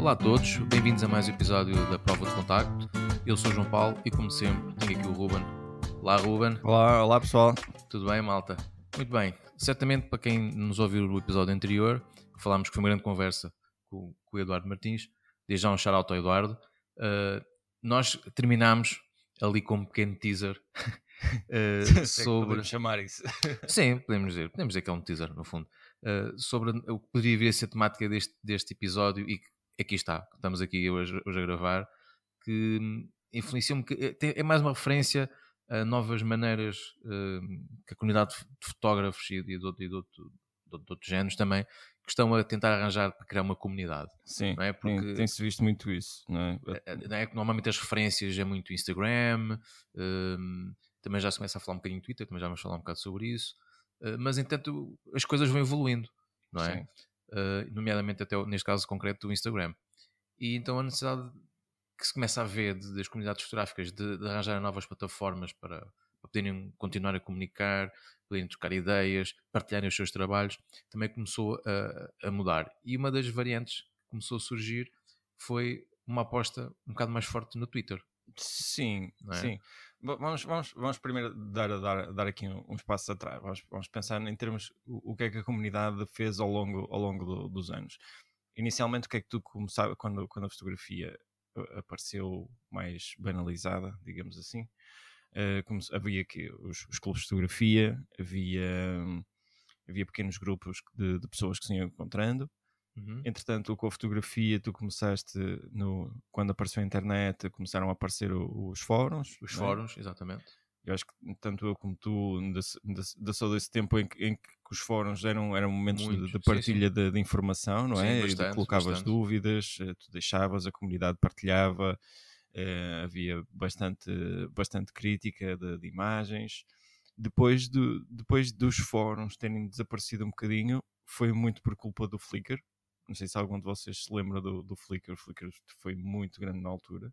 Olá a todos, bem-vindos a mais um episódio da Prova de Contacto. Eu sou o João Paulo e, como sempre, tenho aqui o Ruben. Olá, Ruben. Olá, olá pessoal. Tudo bem, malta? Muito bem. Certamente, para quem nos ouviu no episódio anterior, falámos que foi uma grande conversa com, com o Eduardo Martins. Desde já um shout-out ao Eduardo. Uh, nós terminámos ali com um pequeno teaser uh, sobre. podemos chamar isso. Sim, podemos dizer. Podemos dizer que é um teaser, no fundo. Uh, sobre o que poderia vir a ser a temática deste, deste episódio e que aqui está, estamos aqui hoje, hoje a gravar, que hum, influenciou-me, é, é mais uma referência a novas maneiras uh, que a comunidade de fotógrafos e de, de, de, de, de outros géneros também que estão a tentar arranjar para criar uma comunidade. Sim, não é? Porque tem-se visto muito isso. Não é? Não é? Normalmente as referências é muito Instagram, um, também já se começa a falar um bocadinho Twitter, também já vamos falar um bocado sobre isso, mas entanto as coisas vão evoluindo, não é? Uh, nomeadamente até neste caso concreto do Instagram. E então a necessidade que se começa a ver de, das comunidades fotográficas de, de arranjar novas plataformas para, para poderem continuar a comunicar, poderem trocar ideias, partilharem os seus trabalhos, também começou a, a mudar. E uma das variantes que começou a surgir foi uma aposta um bocado mais forte no Twitter. Sim, é? sim. Vamos, vamos, vamos primeiro dar, dar, dar aqui uns passos atrás. Vamos, vamos pensar em termos o, o que é que a comunidade fez ao longo, ao longo do, dos anos. Inicialmente, o que é que tu começava quando, quando a fotografia apareceu mais banalizada, digamos assim? Uh, como, havia aqui os, os, clubes de fotografia, havia, havia pequenos grupos de, de pessoas que se iam encontrando. Uhum. Entretanto, com a fotografia, tu começaste, no, quando apareceu a internet, começaram a aparecer os fóruns. Os é? fóruns, exatamente. Eu acho que tanto eu como tu da só desse tempo em que, em que, os fóruns eram, eram momentos Muito, de, de, partilha sim, sim. De, de, informação, não sim, é? Bastante, colocavas bastante. dúvidas, eh, tu deixavas, a comunidade partilhava, uh, havia bastante, bastante crítica de, de imagens. Depois, do, depois dos fóruns terem desaparecido um bocadinho, foi muito por culpa do Flickr. Não sei se algum de vocês se lembra do, do Flickr. O Flickr foi muito grande na altura.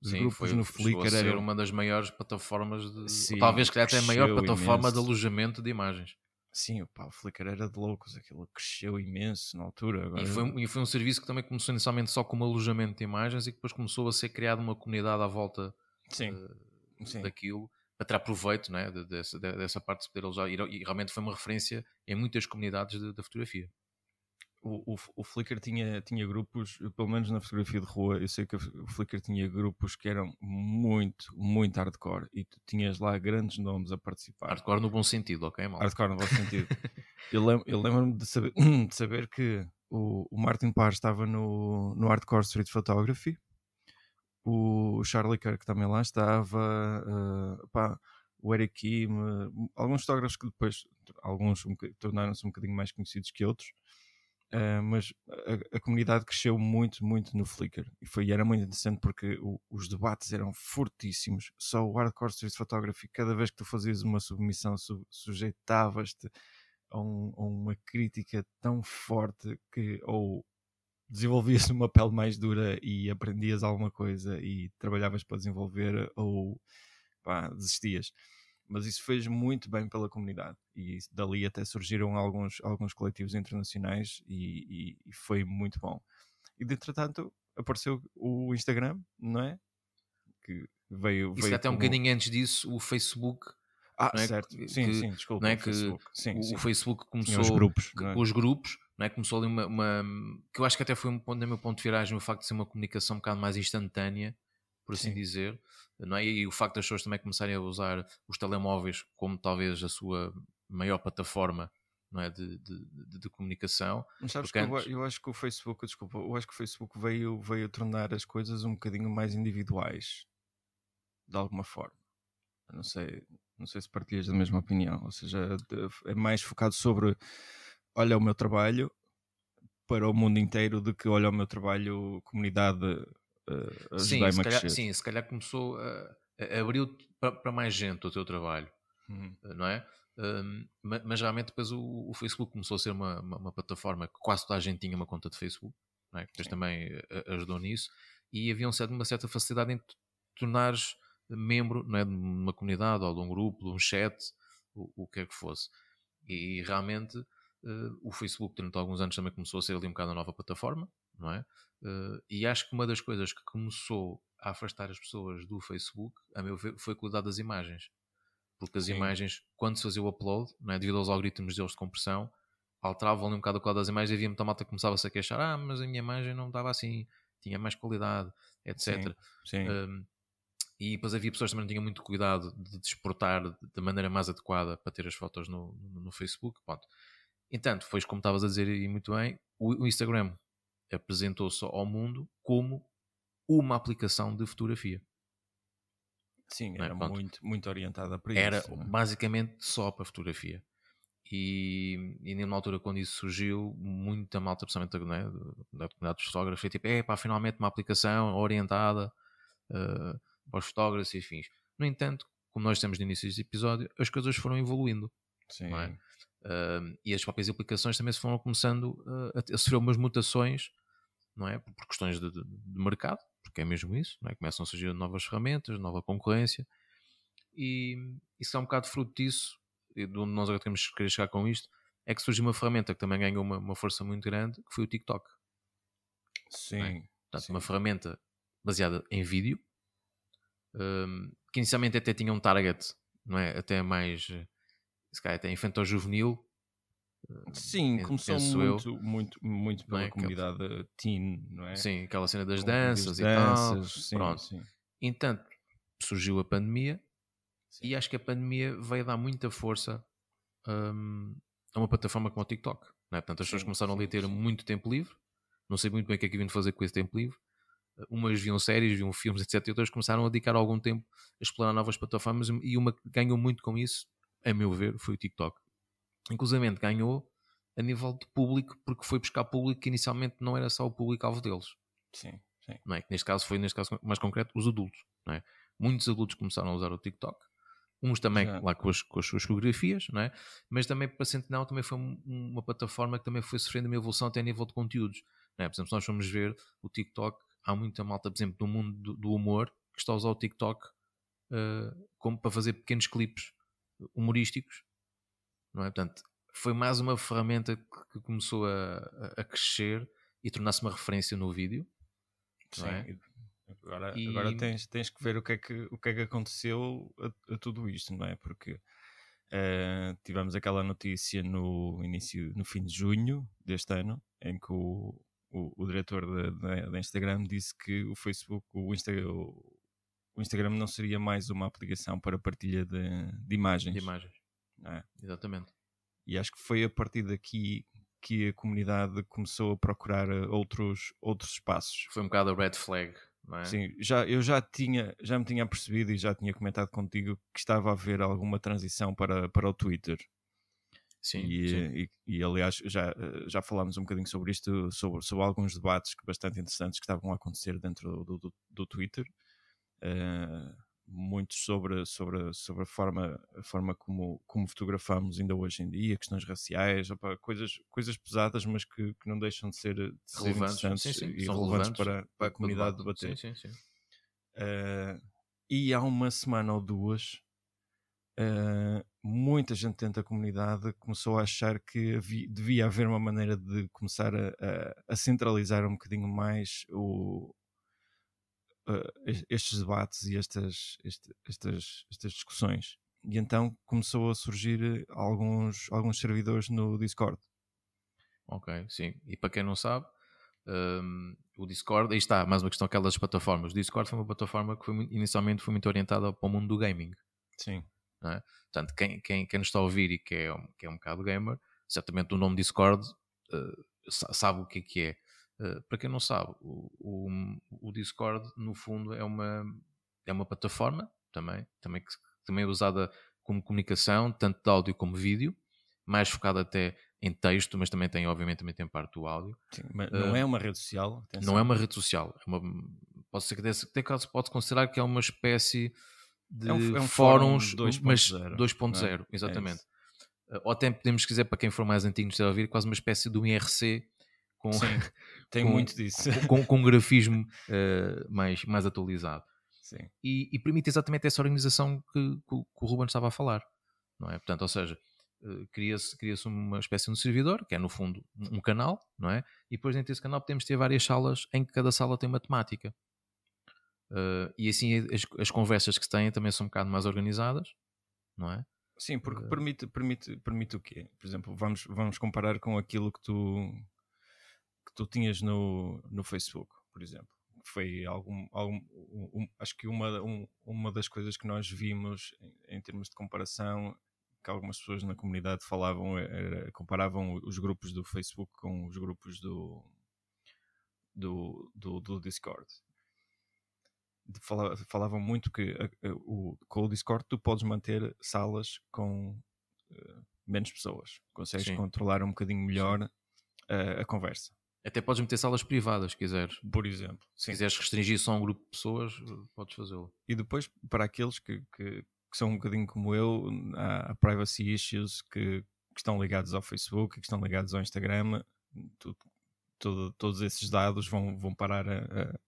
Os Sim, grupos foi, no Flickr era uma das maiores plataformas de. Sim, talvez que até a maior plataforma imenso. de alojamento de imagens. Sim, opa, o Flickr era de loucos, aquilo cresceu imenso na altura. Agora... E, foi, e foi um serviço que também começou inicialmente só como alojamento de imagens e depois começou a ser criada uma comunidade à volta sim, uh, sim. daquilo para tirar proveito né, dessa, dessa parte de se poder alojar. E, realmente foi uma referência em muitas comunidades da fotografia o, o, o, Flickr tinha, tinha grupos, pelo menos na fotografia de rua, eu sei que o Flickr tinha grupos que eram muito, muito hardcore e tu tinhas lá grandes nomes a participar. Hardcore no bom sentido, ok, mal? Hardcore no bom sentido. eu lembro-me lembro de, saber, de saber que o, o Martin Parr estava no, no Hardcore Street Photography, o Charlie Kirk também lá estava, uh, pá, o Eric Kim, uh, alguns fotógrafos que depois, alguns um, tornaram-se um bocadinho mais conhecidos que outros. Uh, mas a, a, comunidade cresceu muito, muito no Flickr e foi, era muito interessante porque o, os debates eram fortíssimos. Só o Hardcore Street Photography, cada vez que tu fazias uma submissão, su, sujeitavas-te a, um, a, uma crítica tão forte que ou desenvolvias uma pele mais dura e aprendias alguma coisa e trabalhavas para desenvolver, ou pá, desistias mas isso fez muito bem pela comunidade e dali até surgiram alguns, alguns coletivos internacionais e, e, e foi muito bom. E de entretanto apareceu o Instagram, não é? Que veio. Isso veio até como... um bocadinho antes disso, o Facebook. Ah, é? certo. Que, sim, sim, desculpa. Não é? que Facebook. Sim, o sim. Facebook começou. os grupos. É? Os grupos, não é? Começou ali uma, uma, Que eu acho que até foi um ponto, no meu ponto de viragem, o facto de ser uma comunicação um bocado mais instantânea, por assim sim. dizer não é? E o facto das pessoas também começarem a usar os telemóveis como talvez a sua maior plataforma não é? de, de, de, de comunicação. Mas sabes que antes... eu, eu, acho que o Facebook, desculpa, eu acho que o Facebook veio, veio tornar as coisas um bocadinho mais individuais, de alguma forma. não sei, não sei se partilhas da mesma opinião, ou seja, é mais focado sobre olha o meu trabalho para o mundo inteiro do que olha o meu trabalho comunidade uh, sim, se calhar, sim, se calhar começou a, a abriu para mais gente o teu trabalho, uhum. Eh, não é? Um, mas realmente depois o, o, Facebook começou a ser uma, uma, uma, plataforma que quase toda a gente tinha uma conta de Facebook, não é? depois sim. também eh, ajudou nisso, e havia um certo, uma certa facilidade em tornares membro não é, de uma comunidade ou de um grupo, de um chat, o, o que é que fosse. E realmente uh, o Facebook durante alguns anos também começou a ser ali um bocado a nova plataforma, não é? Uh, e acho que uma das coisas que começou a afastar as pessoas do Facebook, a meu ver, foi a qualidade das imagens. Porque as Sim. imagens, quando se fazia o upload, não é? devido aos algoritmos deles de compressão, alteravam ali um bocado a qualidade das imagens e havia muita malta que começava-se a queixar: ah, mas a minha imagem não estava assim, tinha mais qualidade, etc. Sim. Sim. Um, e depois havia pessoas que também não tinham muito cuidado de exportar da maneira mais adequada para ter as fotos no, no, no Facebook. Pronto. Entanto, foi como estavas a dizer e muito bem, o, o Instagram apresentou-se ao mundo como uma aplicação de fotografia. Sim, é? era é? muito, muito orientada para era isso. Era basicamente só para fotografia. E, e numa altura, quando isso surgiu, muita malta, principalmente né, da comunidade dos fotógrafos, foi tipo: é pá, finalmente uma aplicação orientada uh, para os fotógrafos e fins. No entanto, como nós temos no início deste episódio, as coisas foram evoluindo. Sim. É? Uh, e as próprias aplicações também se foram começando uh, a, a sofrer umas mutações, não é? Por, questões de, de, de, mercado, porque é mesmo isso, não é? Começam a surgir novas ferramentas, nova concorrência, e isso é um bocado fruto disso, e de onde nós agora temos que chegar com isto, é que surgiu uma ferramenta que também ganhou uma, uma força muito grande, que foi o TikTok. É? Sim. É? Portanto, sim. uma ferramenta baseada em vídeo, um, que inicialmente até tinha um target, não é? Até mais, se calhar até infantil-juvenil. Sim, começou muito, eu. muito, muito pela é? comunidade Aquela... teen, não é? Sim, aquela cena das Com danças e danças, tal. Sim, Pronto. Sim. Entanto, surgiu a pandemia sim. e acho que a pandemia veio dar muita força um, a uma plataforma como o TikTok. Não é? Portanto, as pessoas começaram ali a ter muito tempo livre. Não sei muito bem o que é que vinham fazer com esse tempo livre umas viam séries, viam filmes, etc. E outras começaram a dedicar algum tempo a explorar novas plataformas e uma que ganhou muito com isso, a meu ver, foi o TikTok. Inclusive ganhou a nível de público, porque foi buscar público que inicialmente não era só o público-alvo deles. Sim, sim. Não é? Neste caso foi, neste caso mais concreto, os adultos. Não é? Muitos adultos começaram a usar o TikTok. Uns também Já. lá com as, com as suas fotografias, não é? mas também para Sentinel também foi uma plataforma que também foi sofrendo uma evolução até a nível de conteúdos. Não é? Por exemplo, se nós formos ver o TikTok há muita malta, por exemplo, do mundo do, do humor que está a usar o TikTok uh, como para fazer pequenos clipes humorísticos, não é? Portanto, foi mais uma ferramenta que, começou a, a, crescer e tornar-se uma referência no vídeo. Sim. É? Agora, e... agora tens, tens que ver o que é que, o que, é que aconteceu a, a tudo isto, não é? Porque uh, tivemos aquela notícia no início, no fim de junho deste ano, em que o, o, o diretor da Instagram disse que o Facebook, o, Insta, o, o, Instagram não seria mais uma aplicação para partilha de, de imagens. De imagens. É. Exatamente. E acho que foi a partir daqui que a comunidade começou a procurar eh, outros, outros espaços. Foi um bocado a red flag. É? Sim, já, eu já, tinha, já me tinha percebido e já tinha comentado contigo que estava a haver alguma transição para, para o Twitter. Sim, e, sim. E, e, aliás já, já falámos um bocadinho sobre isto, sobre, sobre alguns debates que bastante interessantes que estavam a acontecer dentro do, do, do Twitter. Uh, muitos sobre, sobre, sobre a forma, a forma como, como fotografamos ainda hoje em dia, questões raciais, opa, coisas, coisas pesadas, mas que, que não deixam de ser, de ser interessantes sim, sim. e São relevantes, relevantes para, para a comunidade debater. Sim, sim, sim. Uh, e há uma semana ou duas Uh, muita gente dentro da comunidade começou a achar que havia, devia haver uma maneira de começar a, a, a centralizar um bocadinho mais o, uh, estes debates e estas, este, estas, estas discussões. E então começou a surgir alguns, alguns servidores no Discord. Ok, sim. E para quem não sabe, um, o Discord, aí está, mais uma questão aquelas plataformas. O Discord foi uma plataforma que foi, inicialmente foi muito orientada para o mundo do gaming. Sim. É? Portanto, quem, quem, quem nos está a ouvir e que é, que é um bocado gamer, certamente o nome Discord uh, sabe o que é que é. Uh, para quem não sabe, o, o, o, Discord, no fundo, é uma, é uma plataforma também, também, que, também é usada como comunicação, tanto de áudio como vídeo, mais focada até em texto, mas também tem, obviamente, também tem parte do áudio. Sim, não uh, é uma rede social? Atenção. Não é uma rede social. É uma, pode ser que até caso pode considerar que é uma espécie de é um, é um fóruns 2.0, é? exatamente. É Ou até podemos, quiser, para quem for mais antigo nos a ouvir, quase uma espécie de um IRC com, tem com, muito disso. Com, com um grafismo uh, mais, mais atualizado. Sim. E, e, permite exatamente essa organização que, que, que, o Ruben estava a falar. Não é? Portanto, ou seja, uh, cria-se cria uma espécie de servidor, que é no fundo um canal, não é? E depois dentro desse canal podemos ter várias salas em que cada sala tem uma temática. Uh, e assim as, as, conversas que se têm também são um bocado mais organizadas, não é? Sim, porque permite, permite, permite o quê? Por exemplo, vamos, vamos comparar com aquilo que tu, que tu tinhas no, no Facebook, por exemplo. Foi algum, algum um, acho que uma, um, uma das coisas que nós vimos em, em, termos de comparação que algumas pessoas na comunidade falavam era, comparavam os grupos do Facebook com os grupos do, do, do, do Discord falavam muito que a, a, o, com o Discord tu podes manter salas com uh, menos pessoas, consegues Sim. controlar um bocadinho melhor uh, a conversa. Até podes meter salas privadas, se quiseres. Por exemplo. Se Sim. quiseres restringir só um grupo de pessoas, podes fazê-lo. E depois, para aqueles que, que, que, são um bocadinho como eu, há privacy issues que, que, estão ligados ao Facebook, que estão ligados ao Instagram, tudo, tudo, todos esses dados vão, vão parar a, a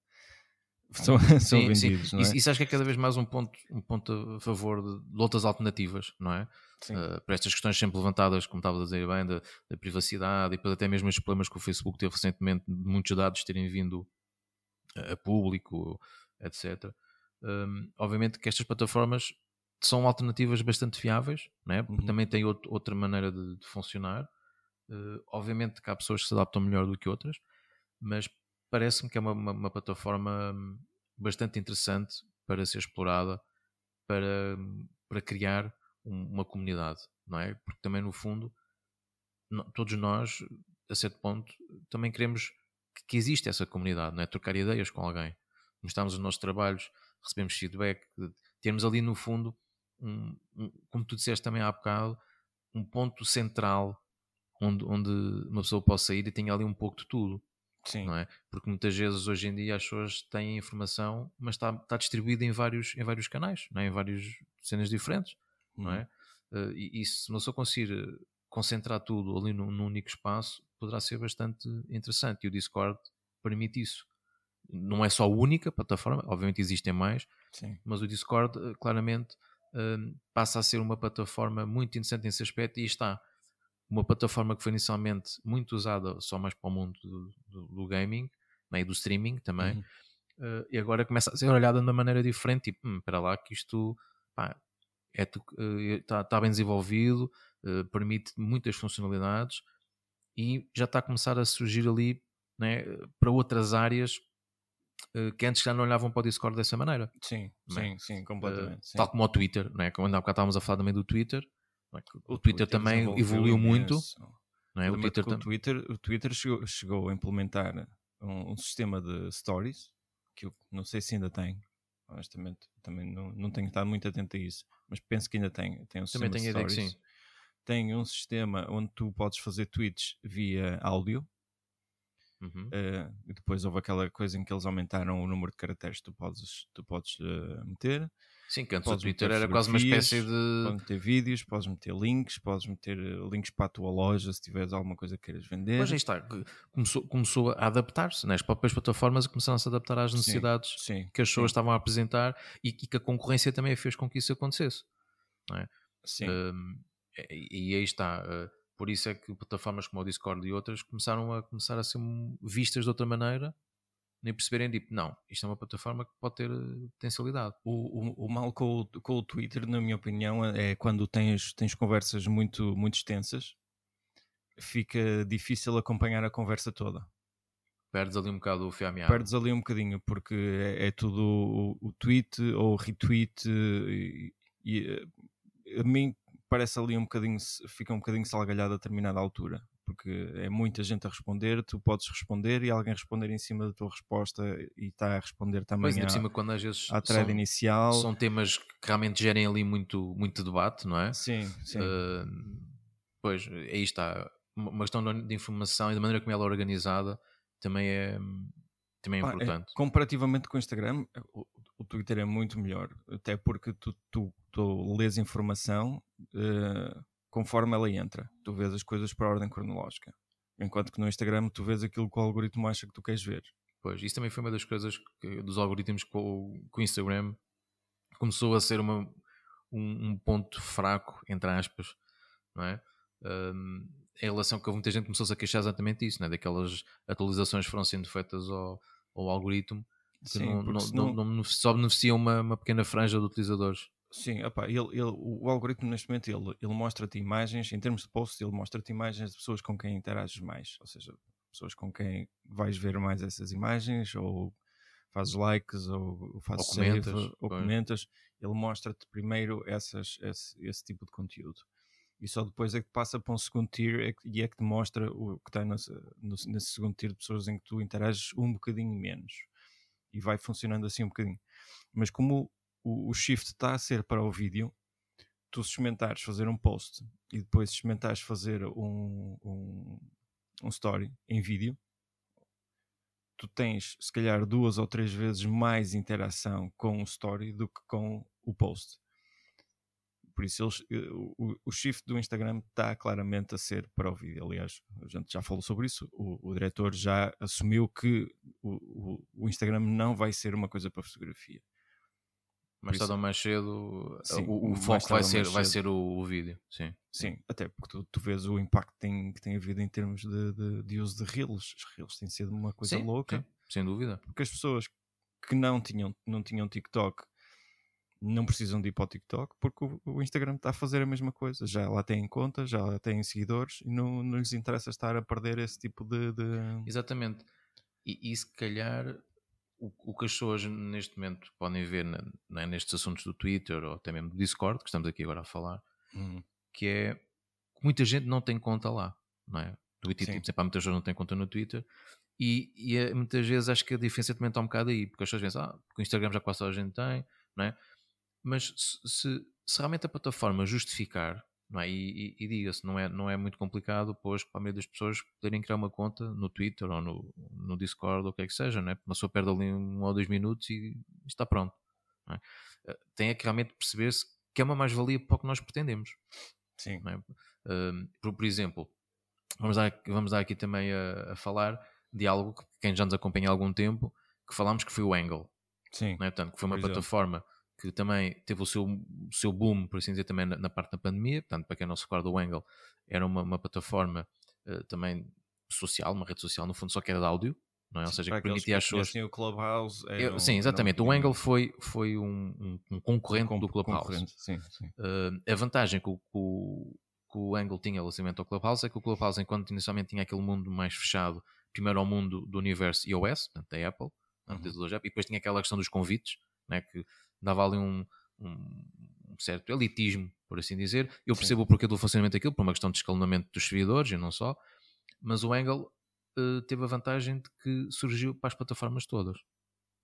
são, são sim, vendidos. Sim. Não é? Isso, isso, acho que é cada vez mais um ponto, um ponto a favor de, de outras alternativas, não é? Uh, para estas questões sempre levantadas, como estava a dizer bem, da, da, privacidade e depois até mesmo estes problemas que o Facebook teve recentemente de muitos dados terem vindo a, público, etc. Um, obviamente que estas plataformas são alternativas bastante fiáveis, é? porque uhum. também têm outro, outra maneira de, de funcionar. Uh, obviamente que há pessoas que se adaptam melhor do que outras, mas parece-me que é uma, uma, uma, plataforma bastante interessante para ser explorada, para, para criar um, uma comunidade, não é? Porque também, no fundo, todos nós, a certo ponto, também queremos que, que exista essa comunidade, não é? Trocar ideias com alguém, mostrarmos os nossos trabalhos, recebemos feedback, termos ali, no fundo, um, um, como tu disseste também há bocado, um ponto central onde, onde uma pessoa possa ir e tenha ali um pouco de tudo. Sim. Não é? Porque muitas vezes hoje em dia as pessoas têm informação, mas está, está distribuída em vários, em vários canais, não é? em várias cenas diferentes. Não é? Uh, e, e, se uma pessoa conseguir eh, concentrar tudo ali num, num, único espaço, poderá ser bastante interessante. E o Discord permite isso. Não é só a única plataforma, obviamente existem mais, Sim. mas o Discord eh, claramente passa a ser uma plataforma muito interessante nesse aspecto e está uma plataforma que foi inicialmente muito usada só mais para o mundo do, do, do gaming né, e do streaming também, uhum. uh, e agora começa a ser olhada de uma maneira diferente, tipo, hum, para lá que isto está é, uh, tá bem desenvolvido, uh, permite muitas funcionalidades e já está a começar a surgir ali né, para outras áreas que antes já não olhavam para o Discord dessa maneira. Sim, é? sim, sim, completamente. Sim. Tal como o Twitter, né? como ainda há bocado estávamos a falar também do Twitter? O, o, Twitter, Twitter também evoluiu muito. Não é? o, Twitter o, Twitter, o Twitter chegou, chegou a implementar um, um, sistema de stories que eu não sei se ainda tem. Honestamente, também não, não tenho estado muito atento a isso, mas penso que ainda tem. Tem um também sistema de stories. sim. Tem um sistema onde tu podes fazer tweets via áudio. Uhum. Uh, e depois houve aquela coisa em que eles aumentaram o número de caracteres que tu podes, tu podes uh, meter. Sim, que antes o Twitter era quase uma espécie de. Podes meter vídeos, podes meter links, podes meter eh, links para a tua loja se tiveres alguma coisa que queiras vender. Mas aí está, começou, começou a adaptar-se, né? as próprias plataformas começaram a se adaptar às necessidades sim, sim, que as pessoas sim. estavam a apresentar e, que a concorrência também fez com que isso acontecesse. É? Sim. Um, e, e aí está. Uh, por isso é que plataformas como o Discord e outras começaram a começar a ser vistas de outra maneira nem perceberem, tipo, não, isto é uma plataforma que pode ter eh, potencialidade. O, o, o mal com o, com o Twitter, na minha opinião, é quando tens, tens conversas muito, muito extensas, fica difícil acompanhar a conversa toda. Perdes ali um bocado o fio à. Perdes ali um bocadinho, porque é, é tudo o, o, tweet ou retweet e, e eh, a mim parece ali um bocadinho, fica um bocadinho salgalhado a determinada altura porque é muita gente a responder, tu podes responder e alguém responder em cima da tua resposta e está a responder também pois, à, cima, quando às vezes à thread são, inicial. São temas que realmente gerem ali muito, muito debate, não é? Sim, sim. Uh, pois, aí está. Uma questão de informação e da maneira como ela é organizada também é, também é importante. É, comparativamente com o Instagram, o, o, Twitter é muito melhor, até porque tu, tu, tu lês informação... Uh, conforme ela entra. Tu vês as coisas por ordem cronológica. Enquanto que no Instagram tu vês aquilo que o algoritmo acha que tu queres ver. Pois, isso também foi uma das coisas que, dos algoritmos que o, que o Instagram começou a ser uma, um, um, ponto fraco, entre aspas, não é? Um, em relação que muita gente começou-se a queixar exatamente isso, né? daquelas atualizações que foram sendo feitas ao, ao algoritmo que Sim, não, não, não, não, só beneficiam uma, uma pequena franja de utilizadores. Sim, opa, ele, ele, o algoritmo neste momento ele, ele mostra-te imagens, em termos de posts, ele mostra-te imagens de pessoas com quem interages mais, ou seja, pessoas com quem vais ver mais essas imagens, ou fazes likes, ou, ou fazes ou comentas, save, ou comentas. Ele mostra-te primeiro essas, esse, esse tipo de conteúdo e só depois é que passa para um segundo tier é e é que te mostra o que está nesse, nesse segundo tier de pessoas em que tu interages um bocadinho menos e vai funcionando assim um bocadinho. Mas como o, o shift está a ser para o vídeo, tu se experimentares fazer um post e depois se experimentares fazer um, um, um story em vídeo, tu tens se calhar duas ou três vezes mais interação com o story do que com o post. Por isso eles, eh, o, o shift do Instagram está claramente a ser para o vídeo. Aliás, a gente já falou sobre isso. O, o diretor já assumiu que o, o, Instagram não vai ser uma coisa para fotografia. Mais tarde ou mais cedo, sim, o, o foco vai ser, vai ser o, o, vídeo. Sim, sim até porque tu, tu vês o impacto que tem, que tem havido em termos de, de, de uso de reels. Os reels têm sido uma coisa sim, louca. Sim, sem dúvida. Porque as pessoas que não tinham, não tinham TikTok não precisam de ir para o TikTok porque o, o, Instagram está a fazer a mesma coisa. Já lá têm conta, já lá têm seguidores e não, não lhes interessa estar a perder esse tipo de. de... Exatamente. E, e se calhar o, o, que as pessoas neste momento podem ver na, é, nestes assuntos do Twitter ou até mesmo do Discord, que estamos aqui agora a falar, uhum. que é que muita gente não tem conta lá, não é? Twitter, tipo, sempre há muitas pessoas não têm conta no Twitter. E, e é, muitas vezes acho que a diferença também está um bocado aí, porque as pessoas pensam, ah, porque o Instagram já quase toda a gente tem, não é? Mas se, se realmente a plataforma justificar, não é? E, e, e diga-se, não é, não é muito complicado, pois para a maioria das pessoas poderem criar uma conta no Twitter ou no, no Discord ou o que é que seja, não é? Uma pessoa perde ali um ou dois minutos e está pronto. É? Eh, tem é que realmente perceber-se que é uma mais-valia para o que nós pretendemos. Sim. É? Uh, por, por, exemplo, vamos dar, vamos dar aqui também a, a, falar de algo que quem já nos acompanha há algum tempo, que falámos que foi o Angle. Sim. É? Portanto, que foi uma plataforma que também teve o seu, o seu boom, por assim dizer, também na, na, parte da pandemia. Portanto, para quem não se recorda, o Angle era uma, uma plataforma uh, também social, uma rede social, no fundo, só que era de áudio. Não é? Ou seja, que permitia as pessoas. o Clubhouse. Eu, sim, exatamente. O Angle foi, foi um, um, concorrente um do Clubhouse. Concorrente, sim, sim. Uh, a vantagem que o, que o, que o Angle tinha relativamente ao Clubhouse é que o Clubhouse, enquanto inicialmente tinha aquele mundo mais fechado, primeiro ao mundo do universo iOS, portanto, da Apple, uhum. e depois tinha aquela questão dos convites, né, que dava ali um, um, certo elitismo, por assim dizer. Eu percebo Sim. o porquê do funcionamento daquilo, por uma questão de escalonamento dos servidores e não só, mas o Angle uh, teve a vantagem de que surgiu para as plataformas todas,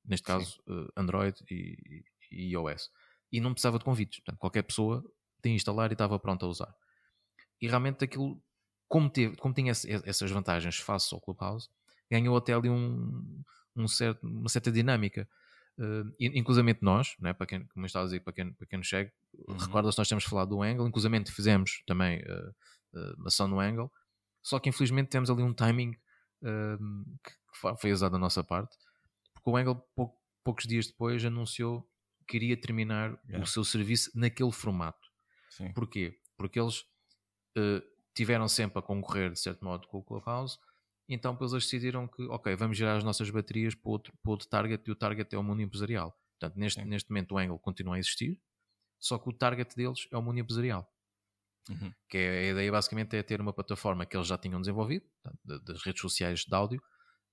neste caso uh, Android e, e, iOS, e não precisava de convites, portanto, qualquer pessoa tinha instalar e estava pronto a usar. E realmente aquilo, como, teve, como tinha essas vantagens face ao Clubhouse, ganhou até ali um, um certo, uma certa dinâmica Uh, inclusivamente nós, né, para quem, como estava a dizer, para quem, para quem nos segue, uhum. recorda-se nós temos falado do Angle, inclusivamente fizemos também uh, uh, ação no Angle, só que infelizmente temos ali um timing uh, que foi usado da nossa parte, porque o Angle pou, poucos dias depois anunciou que iria terminar yeah. o seu serviço naquele formato. Sim. Porquê? Porque eles uh, tiveram sempre a concorrer de certo modo com o Clubhouse então eles decidiram que, ok, vamos gerar as nossas baterias para outro, para outro target e o target é o mundo empresarial. Portanto, neste, neste momento o Angle continua a existir, só que o target deles é o mundo empresarial. Uhum. Que é, a ideia basicamente é ter uma plataforma que eles já tinham desenvolvido, portanto, das redes sociais de áudio,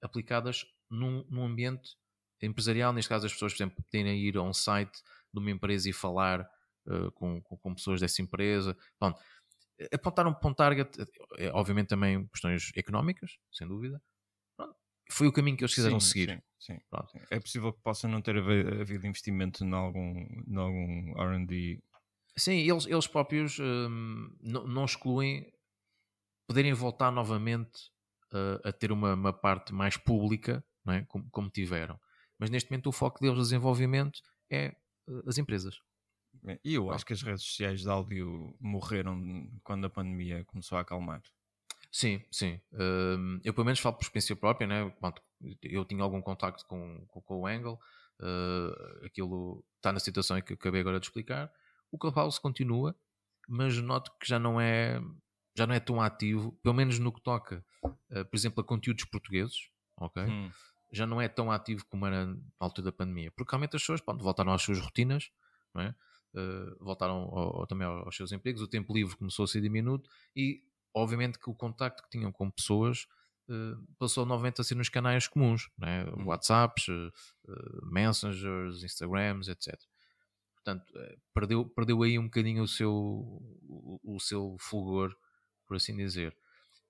aplicadas num, num ambiente empresarial. Neste caso, as pessoas, por exemplo, poderem ir a um site de uma empresa e falar uh, com, com, com, pessoas dessa empresa. Pronto, apontaram para um target, é, obviamente também questões económicas, sem dúvida. Pronto, foi o caminho que eles quiseram sim, seguir. Sim, sim, sim, É possível que possa não ter havido investimento em algum, em algum RD. Sim, eles, eles próprios hum, não, não, excluem poderem voltar novamente uh, a ter uma, uma, parte mais pública, é? como, como tiveram. Mas neste momento o foco deles de desenvolvimento é uh, as empresas. E eu acho que as redes sociais de áudio morreram quando a pandemia começou a acalmar. Sim, sim. Uh, eu pelo menos falo por experiência própria, né? Pronto, eu tinha algum contacto com, com, com o Angle, uh, aquilo está na situação que acabei agora de explicar. O Clubhouse continua, mas noto que já não é já não é tão ativo, pelo menos no que toca, uh, por exemplo, a conteúdos portugueses, ok? Hum. Já não é tão ativo como era na altura da pandemia, porque realmente as pessoas pronto, voltaram às suas rotinas, não é? Uh, voltaram ao, ao, também aos seus empregos, o tempo livre começou a ser diminuto e, obviamente, que o contacto que tinham com pessoas uh, passou novamente a ser nos canais comuns, né? Hum. WhatsApps, uh, Messengers, Instagrams, etc. Portanto, perdeu, perdeu aí um bocadinho o seu, o, o seu fulgor por assim dizer.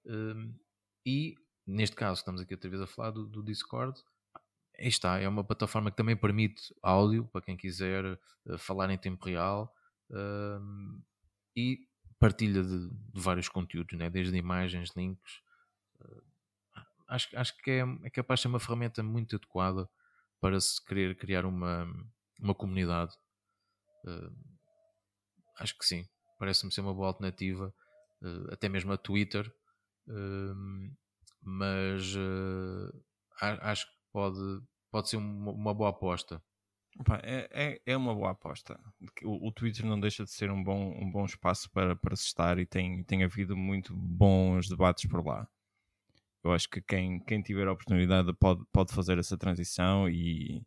Um, e neste caso, estamos aqui outra vez a falar do, do Discord. Aí está, é uma plataforma que também permite áudio para quem quiser uh, falar em tempo real um, e partilha de, de, vários conteúdos, né? desde imagens, links. Uh, acho, acho que é, é capaz de ser uma ferramenta muito adequada para se querer criar uma, uma comunidade. Uh, acho que sim, parece-me ser uma boa alternativa uh, até mesmo a Twitter, uh, mas acho que pode, pode ser uma, uma boa aposta. Opa, é, é, é, uma boa aposta. O, o, Twitter não deixa de ser um bom, um bom espaço para, para se estar e tem, tem havido muito bons debates por lá. Eu acho que quem, quem tiver a oportunidade pode, pode fazer essa transição e,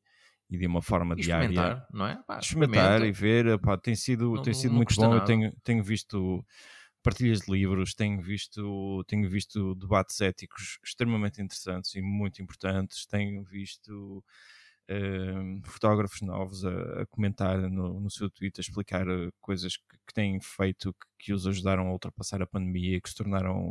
e de uma forma e diária. Não é? Pá, experimentar e ver. Pá, tem sido, não, tem sido muito bom. Eu tenho, tenho visto partilhas de livros, tenho visto, tenho visto debates éticos extremamente interessantes e muito importantes, tenho visto uh, fotógrafos novos a, a comentar no, no, seu Twitter, explicar uh, coisas que, que, têm feito, que, que, os ajudaram a ultrapassar a pandemia, que se tornaram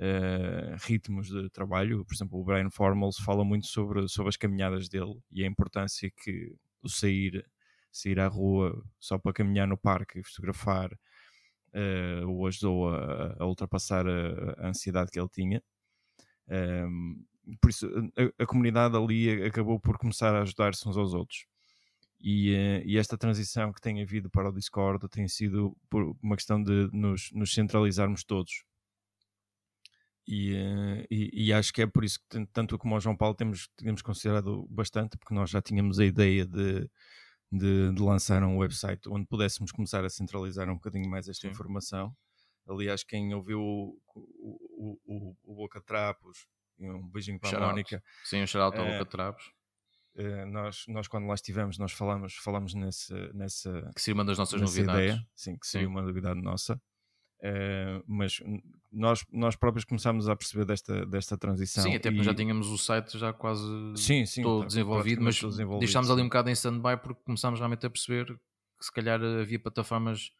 uh, ritmos de trabalho. Por exemplo, o Brian Formals fala muito sobre, sobre as caminhadas dele e a importância que o sair, sair à rua só para caminhar no parque e fotografar uh, o ajudou a, a ultrapassar a, a, ansiedade que ele tinha. Um, por isso, a, a, comunidade ali acabou por começar a ajudar-se uns aos outros. E, uh, e, esta transição que tem havido para o Discord tem sido por uma questão de nos, nos centralizarmos todos. E, uh, e, e, acho que é por isso que, tanto como o João Paulo, temos, temos considerado bastante, porque nós já tínhamos a ideia de de, de, lançar um website onde pudéssemos começar a centralizar um bocadinho mais esta Sim. informação. Aliás, quem ouviu o, o, o, o Boca Trapos, um beijinho para shout a Mónica. Sim, um shout ao é, Boca Trapos. É, nós, nós, quando lá estivemos, nós falamos, falamos nesse, nessa. Que seria uma das nossas novidades. Ideia, sim, que seria Sim. uma novidade nossa. Uh, mas nós, nós próprios começámos a perceber desta, desta transição. Sim, até porque já tínhamos o site já quase sim, sim, todo tá, desenvolvido, mas desenvolvido, deixámos sim. ali um bocado em stand-by porque começámos realmente a perceber que se calhar havia plataformas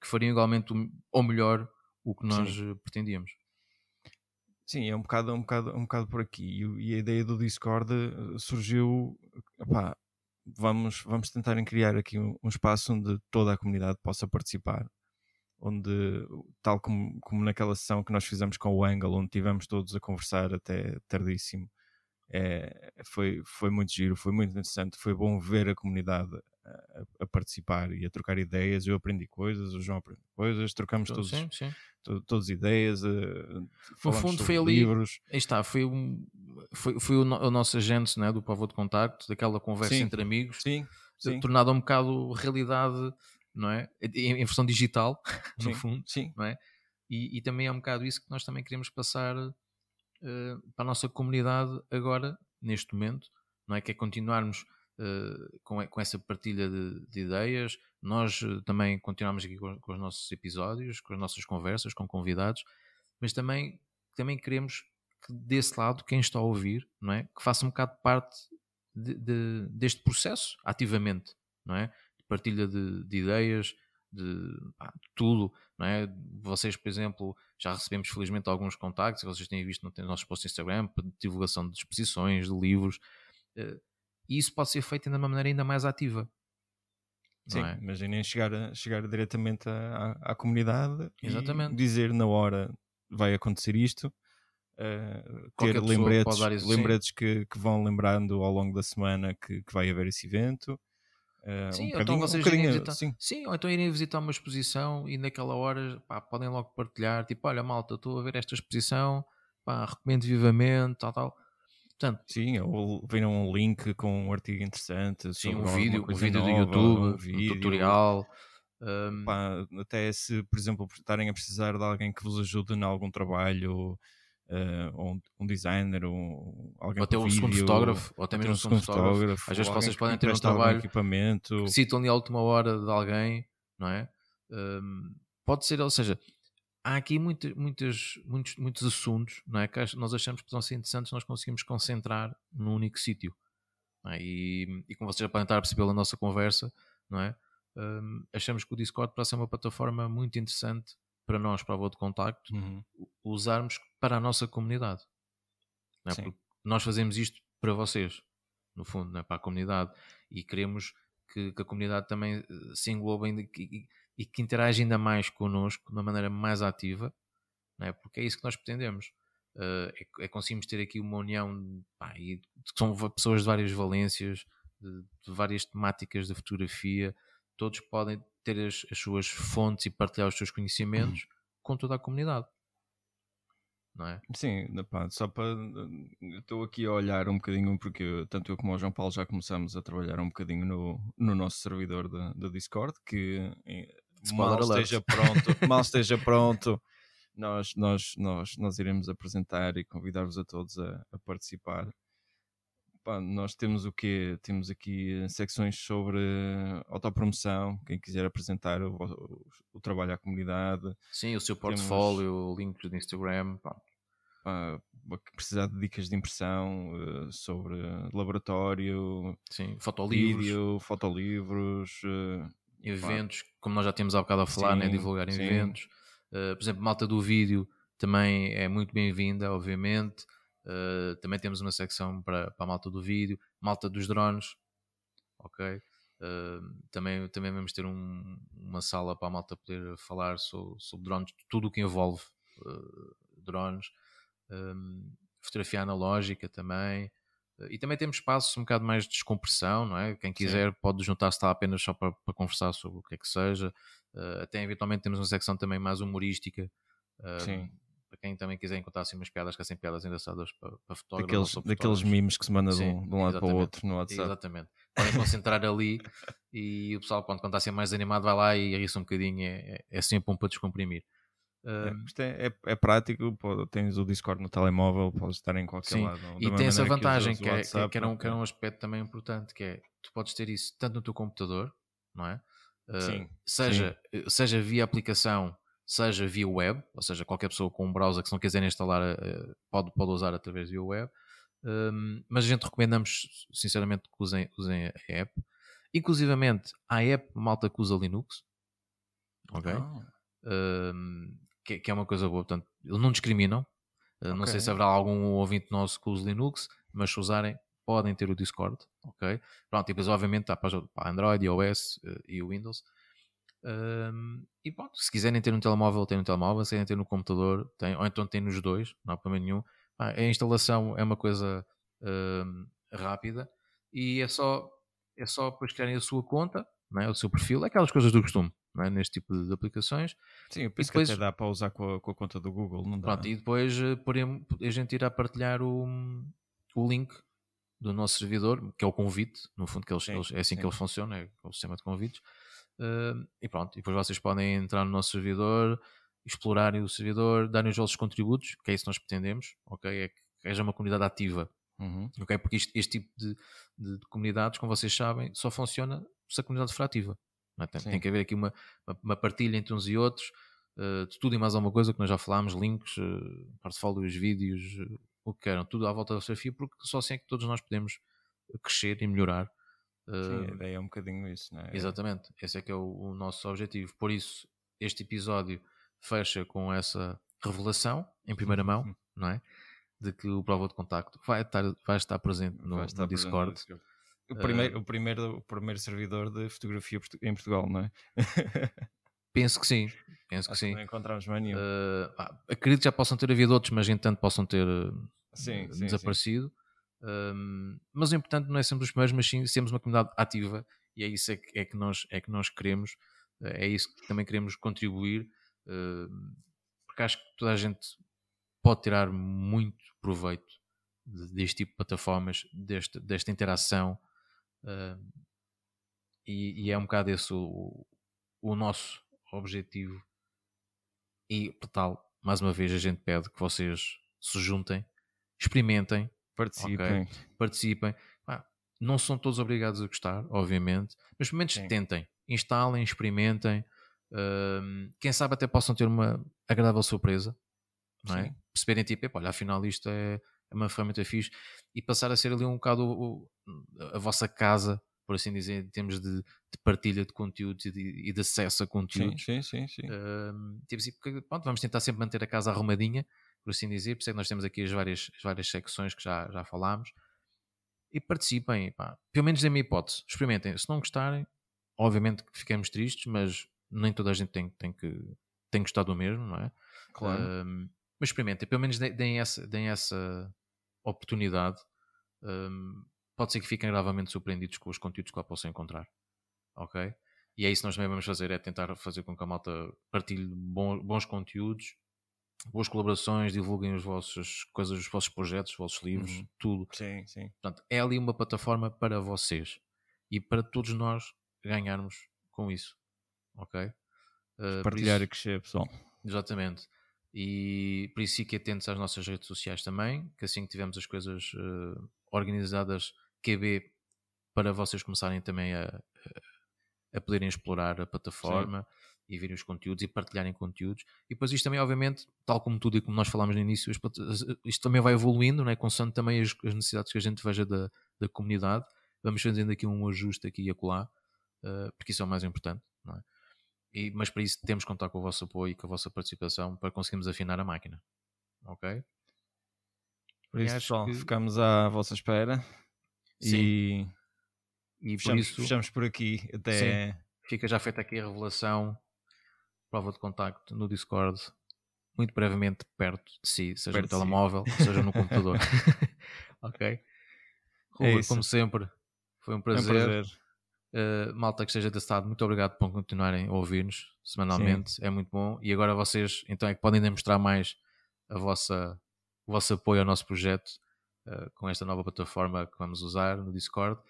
que fariam igualmente ou melhor o que nós sim. pretendíamos. Sim, é um bocado, um bocado, um bocado por aqui. E, e a ideia do Discord eh, surgiu. Opá, vamos, vamos tentar criar aqui um, um espaço onde toda a comunidade possa participar onde, tal como, como naquela sessão que nós fizemos com o Angle, onde tivemos todos a conversar até tardíssimo, é, foi, foi muito giro, foi muito interessante, foi bom ver a comunidade a, a, participar e a trocar ideias. Eu aprendi coisas, o João aprendeu coisas, trocamos todos, sim, sim. To, todas ideias. Uh, no fundo, foi ali. Livros. Aí está, foi, um, foi, foi o, o nosso agente né, do Pavô de Contacto, daquela conversa sim, entre amigos, sim, sim. tornada um bocado realidade não é? Em, em versão digital, no sim, fundo, sim. não é? E, e, também é um bocado isso que nós também queremos passar uh, para a nossa comunidade agora, neste momento, não é? Que é continuarmos uh, com, com essa partilha de, de ideias, nós uh, também continuamos aqui com, com, os nossos episódios, com as nossas conversas, com convidados, mas também, também queremos que desse lado, quem está a ouvir, não é? Que faça um bocado parte de, de, deste processo, ativamente, não é? Partilha de, de ideias, de, de, tudo, não é? Vocês, por exemplo, já recebemos felizmente alguns contactos, vocês têm visto no nosso post Instagram, de divulgação de exposições, de livros, uh, e isso pode ser feito de uma maneira ainda mais ativa. Sim, é? imaginem chegar, a, chegar diretamente à, à comunidade Exatamente. e dizer na hora vai acontecer isto, uh, ter lembretes, lembretes que, que, vão lembrando ao longo da semana que, que vai haver esse evento. Uh, sim, um então vocês um irem visitar, sim. sim. ou então irem visitar uma exposição e naquela hora pá, podem logo partilhar, tipo, olha malta, estou a ver esta exposição, pá, recomendo vivamente, tal, tal. Portanto, sim, ou viram um link com um artigo interessante, sim, um vídeo, um vídeo nova, do YouTube, um, vídeo, um tutorial. Um, Pá, até se, por exemplo, estarem a precisar de alguém que vos ajude em algum trabalho, uh, ou um, um, designer, ou alguém ou até um segundo fotógrafo, ou até mesmo um segundo fotógrafo. fotógrafo. Às vezes vocês podem ter um trabalho equipamento. citam ali a última hora de alguém, não é? Um, pode ser, ou seja, há aqui muito, muitos, muitos, muitos assuntos não é? que nós achamos que podem ser interessantes, nós conseguimos concentrar num único sítio. É? E, e como vocês já podem estar a perceber pela nossa conversa, não é? Um, achamos que o Discord para ser uma plataforma muito interessante para nós, para a Voa de Contacto, uhum. usarmos para a nossa comunidade. É? Porque nós fazemos isto para vocês, no fundo, é? para a comunidade. E queremos que, que a comunidade também eh, se englobe ainda, e, e que interaja ainda mais connosco de uma maneira mais ativa, é? porque é isso que nós pretendemos. Uh, é, é, conseguimos ter aqui uma união pá, e são pessoas de várias valências, de, de várias temáticas da fotografia, todos podem ter as, as suas fontes e partilhar os seus conhecimentos uhum. com toda a comunidade. Não é? Sim, pá, só para. Estou aqui a olhar um bocadinho, porque tanto eu como o João Paulo já começamos a trabalhar um bocadinho no, no nosso servidor da Discord, que mal esteja pronto, mal esteja pronto, nós, nós, nós, nós iremos apresentar e convidar-vos a todos a, a participar pá, nós temos o quê? Temos aqui eh, secções sobre autopromoção, quem quiser apresentar o, o, o trabalho à comunidade. Sim, o seu portfólio, o link do Instagram. Pá. Pá, precisar de dicas de impressão uh, sobre laboratório, Sim, fotolivros, vídeo, fotolivros, uh, eventos, como nós já temos há bocado a falar, né, sim, né, divulgar sim. eventos. Uh, por exemplo, malta do vídeo também é muito bem-vinda, obviamente. Uh, também temos uma secção para, para a malta do vídeo, malta dos drones, ok? Uh, também, também vamos ter um, uma sala para a malta poder falar sobre, sobre drones, tudo o que envolve uh, drones, fotografia analógica também. E também temos espaços um bocado mais de descompressão, não é? Quem quiser Sim. pode juntar-se lá apenas só para, para, conversar sobre o que é que seja. até eventualmente temos uma secção também mais humorística. Sim para quem também quiser encontrar assim umas piadas que são piadas engraçadas para, para fotógrafos. Daqueles, daqueles memes que se manda de, um, de um lado para o outro no WhatsApp. Exatamente. Podem concentrar ali e o pessoal, quando, quando está a ser mais animado, vai lá e ri-se um bocadinho. É, é, é sempre um para descomprimir. Um, é, é, é, é, prático, pô, tens o Discord no telemóvel, podes estar em qualquer sim, lado. E tem essa vantagem, que, que, é, que, era um, que era um aspecto também importante, que é, tu podes ter isso tanto no teu computador, não é? Uh, sim, seja, sim. seja via aplicação seja via web, ou seja, qualquer pessoa com um browser que se não quiser instalar eh, pode, pode usar através via web. Um, mas a gente recomendamos sinceramente que usem, usem a app. Inclusivamente, a app malta que usa Linux, ok? Oh. Um, que, que, é uma coisa boa, portanto, eles não discriminam. Uh, okay. Não sei se haverá algum ouvinte nosso que use Linux, mas se usarem, podem ter o Discord, ok? Pronto, e depois, obviamente, está para, para Android, iOS uh, e o Windows. Um, e pronto, se quiserem ter um telemóvel, tem um telemóvel, se quiserem ter no computador, tem, ou então tem nos dois, não há problema nenhum. Ah, a instalação é uma coisa um, rápida e é só, é só depois criarem a sua conta, não é? o seu perfil, é aquelas coisas do costume. É? neste tipo de aplicações. Sim, eu penso depois, que até dá para usar com a, com a, conta do Google, não dá? Pronto, e depois uh, a gente irá partilhar o, o link do nosso servidor, que é o convite, no fundo, que eles, sim, eles é assim sim. que ele funciona, é o sistema de convites. Uh, e pronto, e depois vocês podem entrar no nosso servidor, explorarem o servidor, darem os vossos contributos, que é isso que nós pretendemos, ok? É que haja uma comunidade ativa, uhum. ok? Porque isto, este tipo de, de, de, comunidades, como vocês sabem, só funciona se a comunidade for ativa. É? Tem, tem, que haver aqui uma, uma, partilha entre uns e outros, uh, de tudo e mais alguma coisa que nós já falámos, links, uh, portfólios, vídeos, uh, o que queiram, tudo à volta da fotografia, porque só assim é que todos nós podemos crescer e melhorar Sim, a ideia é um bocadinho isso, não é? Exatamente, esse é que é o, o, nosso objetivo. Por isso, este episódio fecha com essa revelação em primeira mão, uhum. não é? De que o prova de contacto vai estar, vai estar presente no, estar no presente Discord. No o primeiro, uh, o, primeiro, o primeiro servidor de fotografia em Portugal, não é? penso que sim. Penso que sim. não encontramos mais nenhum. Uh, acredito que já possam ter havido outros, mas entanto possam ter sim, desaparecido. Sim. Um, mas o importante não é sermos os primeiros, mas sim sermos uma comunidade ativa. E é isso é que, é que, nós, é que nós queremos, é isso que também queremos contribuir, uh, porque acho que toda a gente pode tirar muito proveito deste tipo de plataformas, deste, desta interação, uh, e, e, é um bocado esse o, o nosso objetivo. E, por tal, mais uma vez a gente pede que vocês se juntem, experimentem, participem, okay? participem. Ah, não são todos obrigados a gostar, obviamente, mas pelo menos Sim. tentem, instalem, experimentem. Uh, quem sabe até possam ter uma agradável surpresa, não é? Perceberem tipo, olha, afinal isto é, é uma ferramenta fixe e passar a ser ali um bocado o, a vossa casa, por assim dizer, em termos de, de partilha de conteúdos e de, e de, acesso a conteúdos. Sim, sim, sim. sim. Uh, tipo assim, porque, pronto, vamos tentar sempre manter a casa arrumadinha, por assim dizer, por isso é que nós temos aqui as várias, as várias secções que já, já falámos. E participem, pá. pelo menos da minha hipótese, experimentem. Se não gostarem, obviamente que ficamos tristes, mas nem toda a gente tem, tem que tem gostado do mesmo, não é? Claro. Uh, mas experimentem, pelo menos deem essa, deem essa oportunidade. Um, pode ser que fiquem gravemente surpreendidos com os conteúdos que lá possam encontrar. Ok? E é isso que nós também vamos fazer, é tentar fazer com que a malta partilhe bons, bons conteúdos, boas colaborações, divulguem as vossas coisas, os vossos projetos, os vossos livros, uhum. tudo. Sim, sim. Portanto, é ali uma plataforma para vocês e para todos nós ganharmos com isso. Ok? Uh, Partilhar isso, e crescer, pessoal. Exatamente. E por isso fiquem atentos às nossas redes sociais também, que assim que tivermos as coisas uh, organizadas, QB, para vocês começarem também a, a, a poderem explorar a plataforma Sim. E verem os conteúdos e partilharem conteúdos. E depois isto também, obviamente, tal como tudo e como nós falámos no início, isto também vai evoluindo, né? consoante também as, as necessidades que a gente veja da, da comunidade. Vamos fazendo aqui um ajuste aqui e acolá, uh, porque isso é o mais importante, não é? E, mas para isso temos que contar com o vosso apoio e com a vossa participação para conseguirmos afinar a máquina. Ok? Por isso, pessoal, que... ficamos à vossa espera. Sim. E, e fechamos, por isso fechamos por aqui até. Sim. Fica já feita aqui a revelação, prova de contacto no Discord, muito brevemente perto de si, seja perto no telemóvel, si. seja no computador. ok? é como sempre, foi um prazer. É um prazer. Uh, malta que esteja desse lado, muito obrigado por continuarem a ouvir-nos semanalmente, Sim. é muito bom. E agora vocês então é que podem demonstrar mais a vossa, o vosso apoio ao nosso projeto uh, com esta nova plataforma que vamos usar no Discord.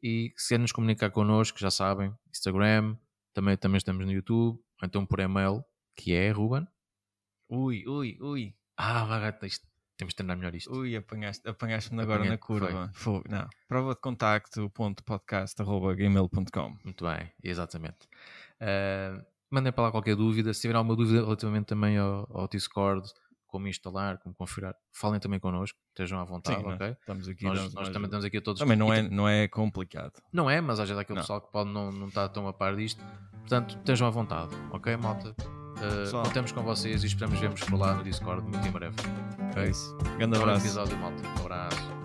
E se querem nos comunicar connosco, já sabem, Instagram, também, também estamos no YouTube, ou então por e-mail, que é Ruben. Ui, ui, ui. Ah, vai, isto temos de treinar melhor isto. Ui, apanhaste-me apanhaste agora na curva. Foi. Não. Prova de contacto podcast.gmail.com Muito bem, exatamente. Uh, mandem para lá qualquer dúvida. Se tiver alguma dúvida relativamente também ao, ao Discord, como instalar, como configurar, falem também connosco, estejam à vontade, Sim, ok? Estamos aqui, nós, nós também estamos aqui a todos. Também não é, não é complicado. Não é, mas às vezes há aquele não. pessoal que pode não, não estar tão a par disto. Portanto, estejam à vontade, ok, malta? Uh, contamos com vocês e esperamos vermos por lá no Discord muito em breve. É isso. Grande abraço. episódio, malta. Um abraço.